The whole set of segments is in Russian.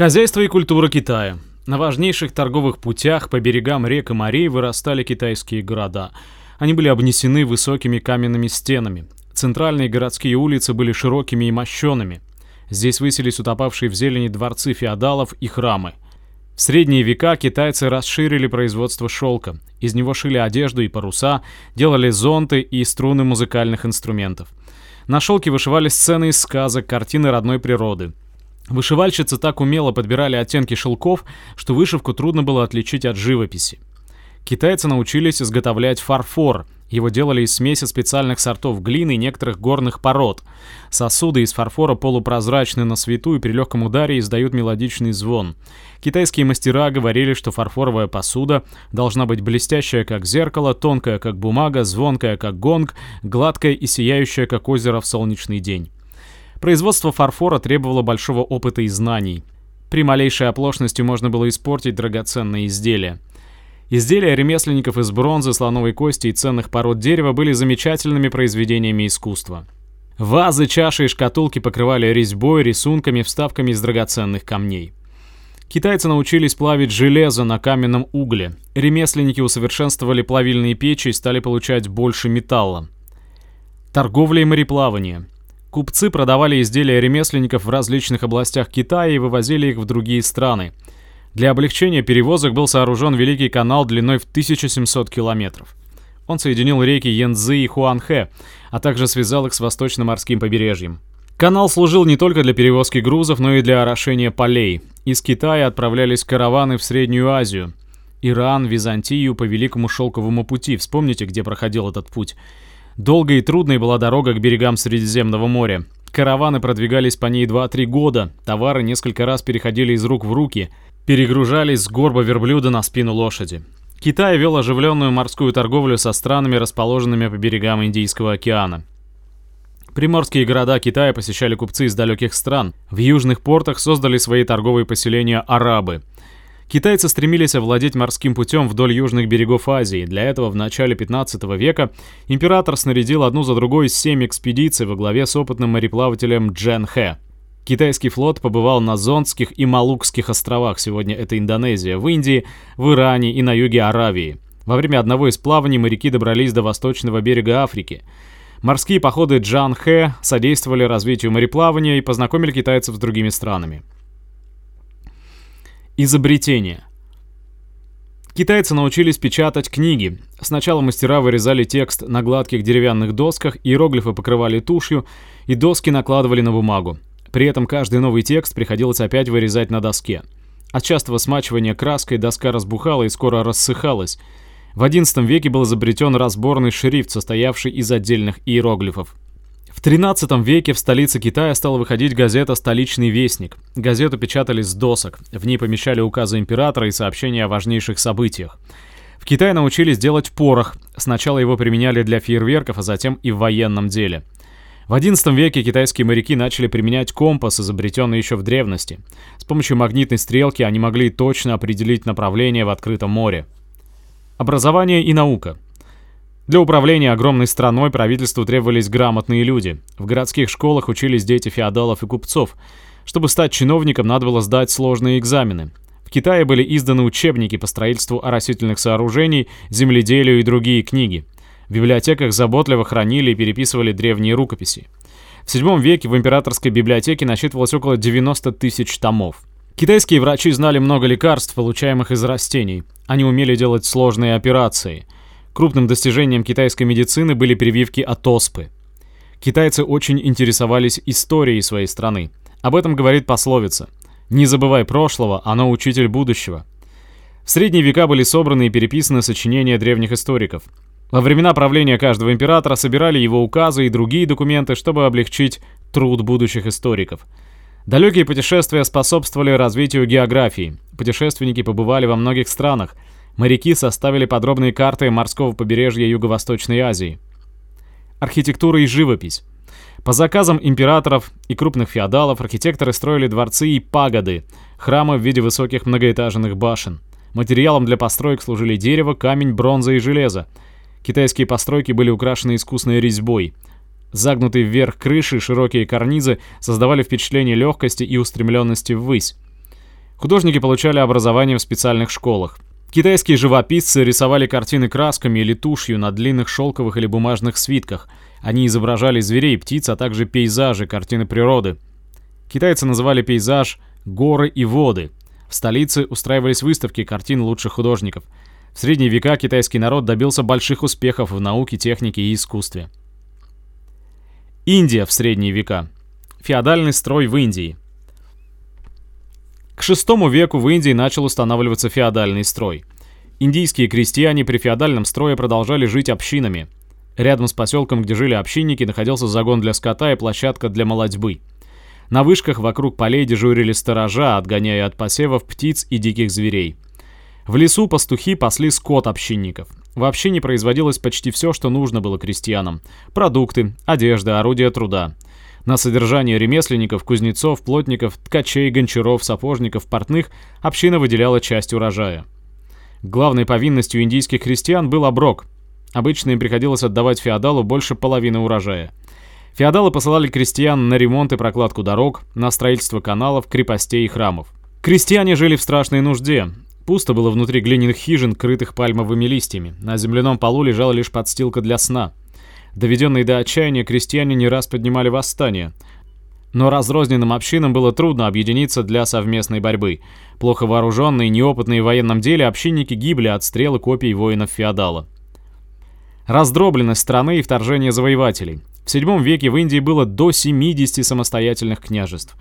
Хозяйство и культура Китая. На важнейших торговых путях по берегам рек и морей вырастали китайские города. Они были обнесены высокими каменными стенами. Центральные городские улицы были широкими и мощеными. Здесь высились утопавшие в зелени дворцы феодалов и храмы. В средние века китайцы расширили производство шелка. Из него шили одежду и паруса, делали зонты и струны музыкальных инструментов. На шелке вышивали сцены из сказок, картины родной природы. Вышивальщицы так умело подбирали оттенки шелков, что вышивку трудно было отличить от живописи. Китайцы научились изготовлять фарфор. Его делали из смеси специальных сортов глины и некоторых горных пород. Сосуды из фарфора полупрозрачны на свету и при легком ударе издают мелодичный звон. Китайские мастера говорили, что фарфоровая посуда должна быть блестящая, как зеркало, тонкая, как бумага, звонкая, как гонг, гладкая и сияющая, как озеро в солнечный день. Производство фарфора требовало большого опыта и знаний. При малейшей оплошности можно было испортить драгоценные изделия. Изделия ремесленников из бронзы, слоновой кости и ценных пород дерева были замечательными произведениями искусства. Вазы, чаши и шкатулки покрывали резьбой, рисунками, вставками из драгоценных камней. Китайцы научились плавить железо на каменном угле. Ремесленники усовершенствовали плавильные печи и стали получать больше металла. Торговля и мореплавание. Купцы продавали изделия ремесленников в различных областях Китая и вывозили их в другие страны – для облегчения перевозок был сооружен Великий канал длиной в 1700 километров. Он соединил реки Янцзы и Хуанхэ, а также связал их с восточно-морским побережьем. Канал служил не только для перевозки грузов, но и для орошения полей. Из Китая отправлялись караваны в Среднюю Азию. Иран, Византию по Великому Шелковому пути. Вспомните, где проходил этот путь. Долгой и трудной была дорога к берегам Средиземного моря. Караваны продвигались по ней 2-3 года, товары несколько раз переходили из рук в руки – перегружались с горба верблюда на спину лошади. Китай вел оживленную морскую торговлю со странами, расположенными по берегам Индийского океана. Приморские города Китая посещали купцы из далеких стран. В южных портах создали свои торговые поселения арабы. Китайцы стремились овладеть морским путем вдоль южных берегов Азии. Для этого в начале 15 века император снарядил одну за другой семь экспедиций во главе с опытным мореплавателем Джен Хэ. Китайский флот побывал на Зондских и Малукских островах, сегодня это Индонезия, в Индии, в Иране и на юге Аравии. Во время одного из плаваний моряки добрались до восточного берега Африки. Морские походы Джан Хэ содействовали развитию мореплавания и познакомили китайцев с другими странами. Изобретение. Китайцы научились печатать книги. Сначала мастера вырезали текст на гладких деревянных досках, иероглифы покрывали тушью, и доски накладывали на бумагу. При этом каждый новый текст приходилось опять вырезать на доске. От частого смачивания краской доска разбухала и скоро рассыхалась. В XI веке был изобретен разборный шрифт, состоявший из отдельных иероглифов. В XIII веке в столице Китая стала выходить газета «Столичный вестник». Газету печатали с досок. В ней помещали указы императора и сообщения о важнейших событиях. В Китае научились делать порох. Сначала его применяли для фейерверков, а затем и в военном деле – в XI веке китайские моряки начали применять компас, изобретенный еще в древности. С помощью магнитной стрелки они могли точно определить направление в открытом море. Образование и наука. Для управления огромной страной правительству требовались грамотные люди. В городских школах учились дети феодалов и купцов. Чтобы стать чиновником, надо было сдать сложные экзамены. В Китае были изданы учебники по строительству оросительных сооружений, земледелию и другие книги. В библиотеках заботливо хранили и переписывали древние рукописи. В VII веке в императорской библиотеке насчитывалось около 90 тысяч томов. Китайские врачи знали много лекарств, получаемых из растений. Они умели делать сложные операции. Крупным достижением китайской медицины были прививки от оспы. Китайцы очень интересовались историей своей страны. Об этом говорит пословица «Не забывай прошлого, оно учитель будущего». В средние века были собраны и переписаны сочинения древних историков. Во времена правления каждого императора собирали его указы и другие документы, чтобы облегчить труд будущих историков. Далекие путешествия способствовали развитию географии. Путешественники побывали во многих странах. Моряки составили подробные карты морского побережья Юго-Восточной Азии. Архитектура и живопись. По заказам императоров и крупных феодалов архитекторы строили дворцы и пагоды, храмы в виде высоких многоэтажных башен. Материалом для построек служили дерево, камень, бронза и железо. Китайские постройки были украшены искусной резьбой. Загнутые вверх крыши и широкие карнизы создавали впечатление легкости и устремленности ввысь. Художники получали образование в специальных школах. Китайские живописцы рисовали картины красками или тушью на длинных шелковых или бумажных свитках. Они изображали зверей, птиц, а также пейзажи, картины природы. Китайцы называли пейзаж «горы и воды». В столице устраивались выставки картин лучших художников. В средние века китайский народ добился больших успехов в науке, технике и искусстве. Индия в средние века. Феодальный строй в Индии. К VI веку в Индии начал устанавливаться феодальный строй. Индийские крестьяне при феодальном строе продолжали жить общинами. Рядом с поселком, где жили общинники, находился загон для скота и площадка для молодьбы. На вышках вокруг полей дежурили сторожа, отгоняя от посевов птиц и диких зверей. В лесу пастухи пасли скот общинников. В общине производилось почти все, что нужно было крестьянам. Продукты, одежда, орудия труда. На содержание ремесленников, кузнецов, плотников, ткачей, гончаров, сапожников, портных община выделяла часть урожая. Главной повинностью индийских крестьян был оброк. Обычно им приходилось отдавать феодалу больше половины урожая. Феодалы посылали крестьян на ремонт и прокладку дорог, на строительство каналов, крепостей и храмов. Крестьяне жили в страшной нужде. Пусто было внутри глиняных хижин, крытых пальмовыми листьями. На земляном полу лежала лишь подстилка для сна. Доведенные до отчаяния, крестьяне не раз поднимали восстание. Но разрозненным общинам было трудно объединиться для совместной борьбы. Плохо вооруженные, неопытные в военном деле, общинники гибли от стрел и копий воинов-феодала. Раздробленность страны и вторжение завоевателей. В VII веке в Индии было до 70 самостоятельных княжеств.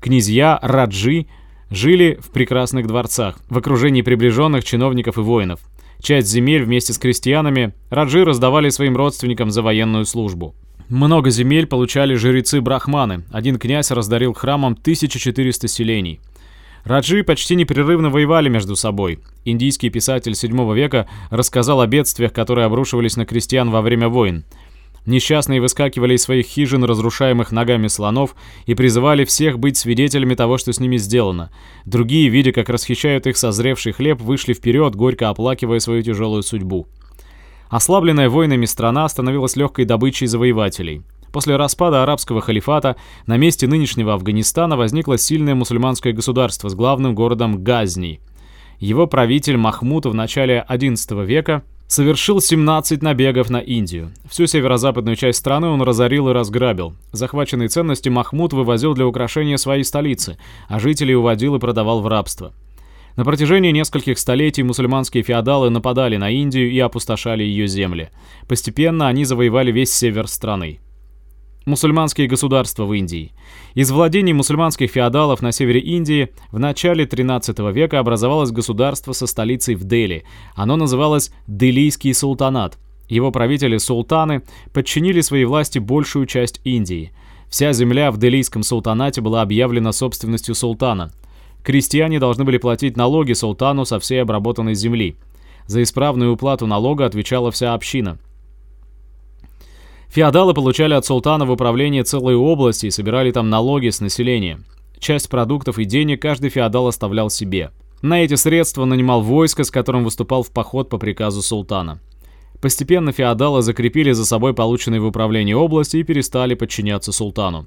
Князья, раджи жили в прекрасных дворцах, в окружении приближенных чиновников и воинов. Часть земель вместе с крестьянами раджи раздавали своим родственникам за военную службу. Много земель получали жрецы-брахманы. Один князь раздарил храмам 1400 селений. Раджи почти непрерывно воевали между собой. Индийский писатель VII века рассказал о бедствиях, которые обрушивались на крестьян во время войн. Несчастные выскакивали из своих хижин, разрушаемых ногами слонов, и призывали всех быть свидетелями того, что с ними сделано. Другие, видя, как расхищают их созревший хлеб, вышли вперед, горько оплакивая свою тяжелую судьбу. Ослабленная войнами страна становилась легкой добычей завоевателей. После распада арабского халифата на месте нынешнего Афганистана возникло сильное мусульманское государство с главным городом Газни. Его правитель Махмуд в начале XI века совершил 17 набегов на Индию. Всю северо-западную часть страны он разорил и разграбил. Захваченные ценности Махмуд вывозил для украшения своей столицы, а жителей уводил и продавал в рабство. На протяжении нескольких столетий мусульманские феодалы нападали на Индию и опустошали ее земли. Постепенно они завоевали весь север страны. Мусульманские государства в Индии. Из владений мусульманских феодалов на севере Индии в начале 13 века образовалось государство со столицей в Дели. Оно называлось Делийский султанат. Его правители-султаны подчинили своей власти большую часть Индии. Вся земля в Делийском султанате была объявлена собственностью султана. Крестьяне должны были платить налоги султану со всей обработанной земли. За исправную уплату налога отвечала вся община – Феодалы получали от султана в управление целые области и собирали там налоги с населения. Часть продуктов и денег каждый феодал оставлял себе. На эти средства нанимал войско, с которым выступал в поход по приказу султана. Постепенно феодалы закрепили за собой полученные в управлении области и перестали подчиняться султану.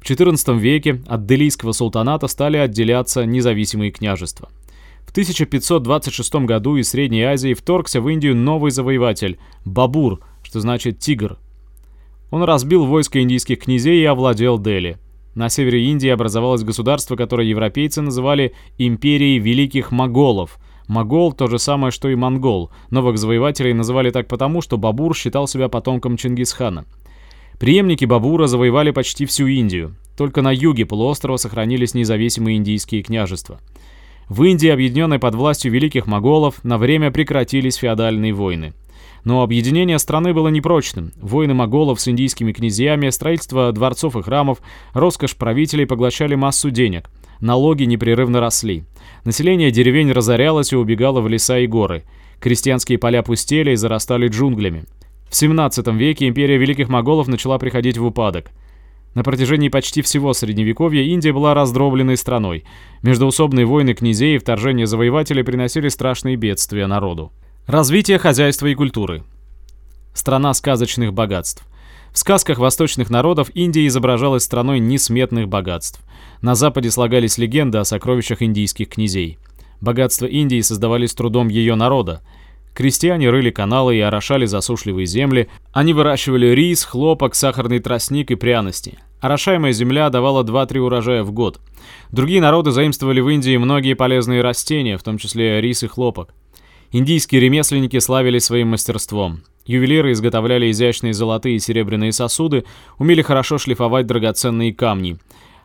В XIV веке от Делийского султаната стали отделяться независимые княжества. В 1526 году из Средней Азии вторгся в Индию новый завоеватель – Бабур, что значит «тигр», он разбил войско индийских князей и овладел Дели. На севере Индии образовалось государство, которое европейцы называли «империей великих моголов». Могол – то же самое, что и монгол. Новых завоевателей называли так потому, что Бабур считал себя потомком Чингисхана. Приемники Бабура завоевали почти всю Индию. Только на юге полуострова сохранились независимые индийские княжества. В Индии, объединенной под властью великих моголов, на время прекратились феодальные войны. Но объединение страны было непрочным. Войны моголов с индийскими князьями, строительство дворцов и храмов, роскошь правителей поглощали массу денег. Налоги непрерывно росли. Население деревень разорялось и убегало в леса и горы. Крестьянские поля пустели и зарастали джунглями. В 17 веке империя великих моголов начала приходить в упадок. На протяжении почти всего Средневековья Индия была раздробленной страной. Междоусобные войны князей и вторжение завоевателей приносили страшные бедствия народу. Развитие хозяйства и культуры. Страна сказочных богатств. В сказках восточных народов Индия изображалась страной несметных богатств. На Западе слагались легенды о сокровищах индийских князей. Богатства Индии создавались трудом ее народа. Крестьяне рыли каналы и орошали засушливые земли. Они выращивали рис, хлопок, сахарный тростник и пряности. Орошаемая земля давала 2-3 урожая в год. Другие народы заимствовали в Индии многие полезные растения, в том числе рис и хлопок. Индийские ремесленники славились своим мастерством. Ювелиры изготовляли изящные золотые и серебряные сосуды, умели хорошо шлифовать драгоценные камни.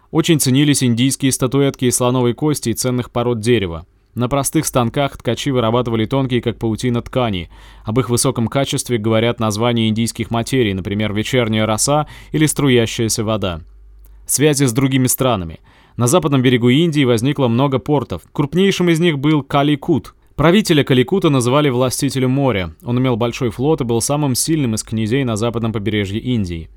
Очень ценились индийские статуэтки из слоновой кости и ценных пород дерева. На простых станках ткачи вырабатывали тонкие, как паутина, ткани. Об их высоком качестве говорят названия индийских материй, например, вечерняя роса или струящаяся вода. Связи с другими странами. На западном берегу Индии возникло много портов. Крупнейшим из них был Каликут – Правителя Каликута называли властителем моря. Он имел большой флот и был самым сильным из князей на западном побережье Индии.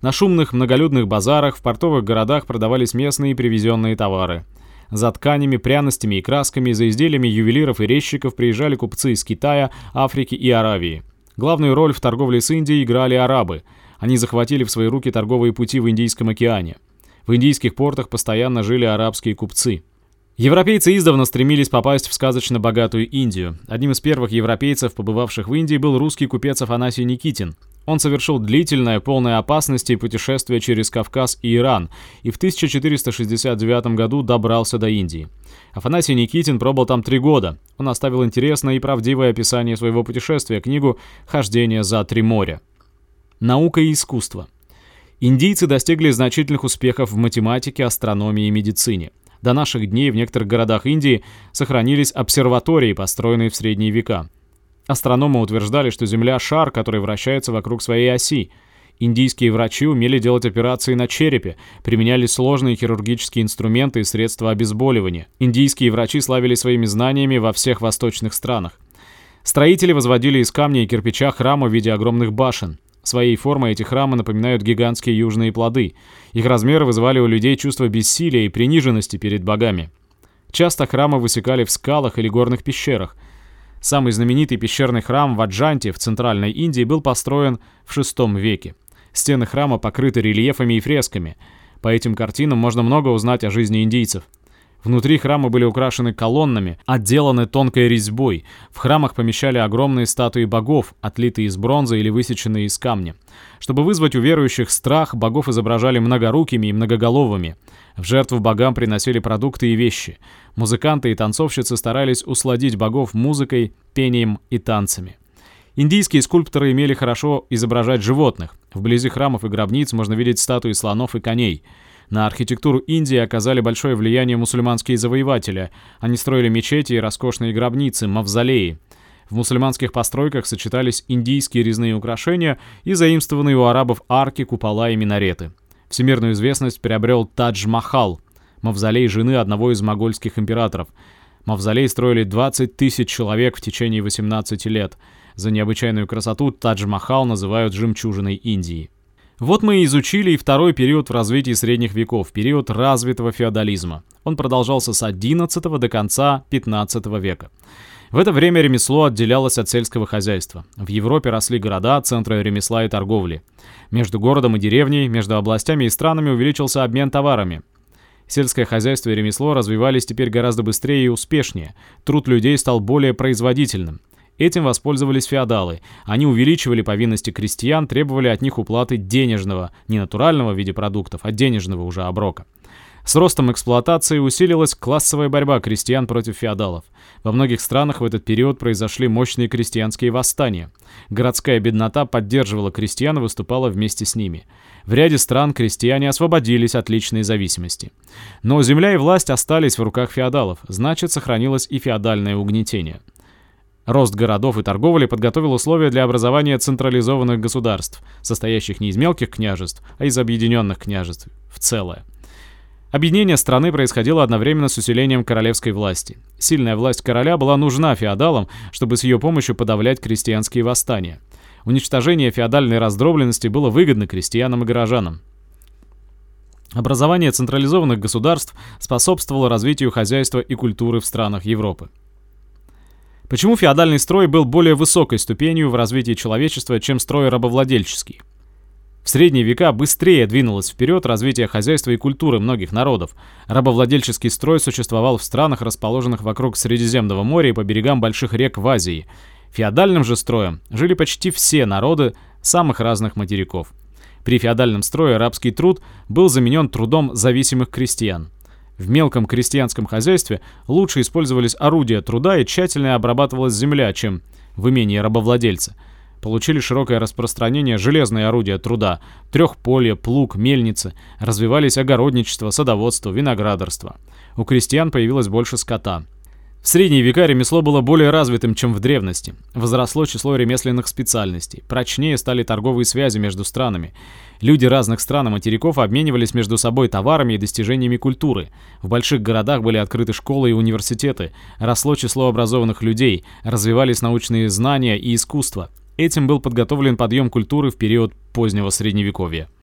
На шумных многолюдных базарах в портовых городах продавались местные привезенные товары. За тканями, пряностями и красками, за изделиями ювелиров и резчиков приезжали купцы из Китая, Африки и Аравии. Главную роль в торговле с Индией играли арабы. Они захватили в свои руки торговые пути в Индийском океане. В индийских портах постоянно жили арабские купцы. Европейцы издавна стремились попасть в сказочно богатую Индию. Одним из первых европейцев, побывавших в Индии, был русский купец Афанасий Никитин. Он совершил длительное, полное опасности путешествие через Кавказ и Иран, и в 1469 году добрался до Индии. Афанасий Никитин пробыл там три года. Он оставил интересное и правдивое описание своего путешествия, книгу «Хождение за три моря». Наука и искусство. Индийцы достигли значительных успехов в математике, астрономии и медицине. До наших дней в некоторых городах Индии сохранились обсерватории, построенные в средние века. Астрономы утверждали, что Земля – шар, который вращается вокруг своей оси. Индийские врачи умели делать операции на черепе, применяли сложные хирургические инструменты и средства обезболивания. Индийские врачи славились своими знаниями во всех восточных странах. Строители возводили из камня и кирпича храмы в виде огромных башен. Своей формой эти храмы напоминают гигантские южные плоды. Их размеры вызывали у людей чувство бессилия и приниженности перед богами. Часто храмы высекали в скалах или горных пещерах. Самый знаменитый пещерный храм в Аджанте в Центральной Индии был построен в VI веке. Стены храма покрыты рельефами и фресками. По этим картинам можно много узнать о жизни индийцев. Внутри храма были украшены колоннами, отделаны тонкой резьбой. В храмах помещали огромные статуи богов, отлитые из бронзы или высеченные из камня. Чтобы вызвать у верующих страх, богов изображали многорукими и многоголовыми. В жертву богам приносили продукты и вещи. Музыканты и танцовщицы старались усладить богов музыкой, пением и танцами. Индийские скульпторы имели хорошо изображать животных. Вблизи храмов и гробниц можно видеть статуи слонов и коней. На архитектуру Индии оказали большое влияние мусульманские завоеватели. Они строили мечети и роскошные гробницы, мавзолеи. В мусульманских постройках сочетались индийские резные украшения и заимствованные у арабов арки, купола и минареты. Всемирную известность приобрел Тадж-Махал, мавзолей жены одного из могольских императоров. Мавзолей строили 20 тысяч человек в течение 18 лет. За необычайную красоту Тадж-Махал называют «жемчужиной Индии». Вот мы и изучили и второй период в развитии средних веков, период развитого феодализма. Он продолжался с XI до конца XV века. В это время ремесло отделялось от сельского хозяйства. В Европе росли города, центры ремесла и торговли. Между городом и деревней, между областями и странами увеличился обмен товарами. Сельское хозяйство и ремесло развивались теперь гораздо быстрее и успешнее. Труд людей стал более производительным. Этим воспользовались феодалы. Они увеличивали повинности крестьян, требовали от них уплаты денежного, не натурального в виде продуктов, а денежного уже оброка. С ростом эксплуатации усилилась классовая борьба крестьян против феодалов. Во многих странах в этот период произошли мощные крестьянские восстания. Городская беднота поддерживала крестьян и выступала вместе с ними. В ряде стран крестьяне освободились от личной зависимости. Но земля и власть остались в руках феодалов, значит сохранилось и феодальное угнетение. Рост городов и торговли подготовил условия для образования централизованных государств, состоящих не из мелких княжеств, а из объединенных княжеств в целое. Объединение страны происходило одновременно с усилением королевской власти. Сильная власть короля была нужна феодалам, чтобы с ее помощью подавлять крестьянские восстания. Уничтожение феодальной раздробленности было выгодно крестьянам и горожанам. Образование централизованных государств способствовало развитию хозяйства и культуры в странах Европы. Почему феодальный строй был более высокой ступенью в развитии человечества, чем строй рабовладельческий? В средние века быстрее двинулось вперед развитие хозяйства и культуры многих народов. Рабовладельческий строй существовал в странах, расположенных вокруг Средиземного моря и по берегам больших рек в Азии. Феодальным же строем жили почти все народы самых разных материков. При феодальном строе рабский труд был заменен трудом зависимых крестьян. В мелком крестьянском хозяйстве лучше использовались орудия труда и тщательно обрабатывалась земля, чем в имении рабовладельца – получили широкое распространение железные орудия труда, трехполье, плуг, мельницы, развивались огородничество, садоводство, виноградарство. У крестьян появилось больше скота. В средние века ремесло было более развитым, чем в древности. Возросло число ремесленных специальностей. Прочнее стали торговые связи между странами. Люди разных стран и материков обменивались между собой товарами и достижениями культуры. В больших городах были открыты школы и университеты. Росло число образованных людей. Развивались научные знания и искусство. Этим был подготовлен подъем культуры в период позднего Средневековья.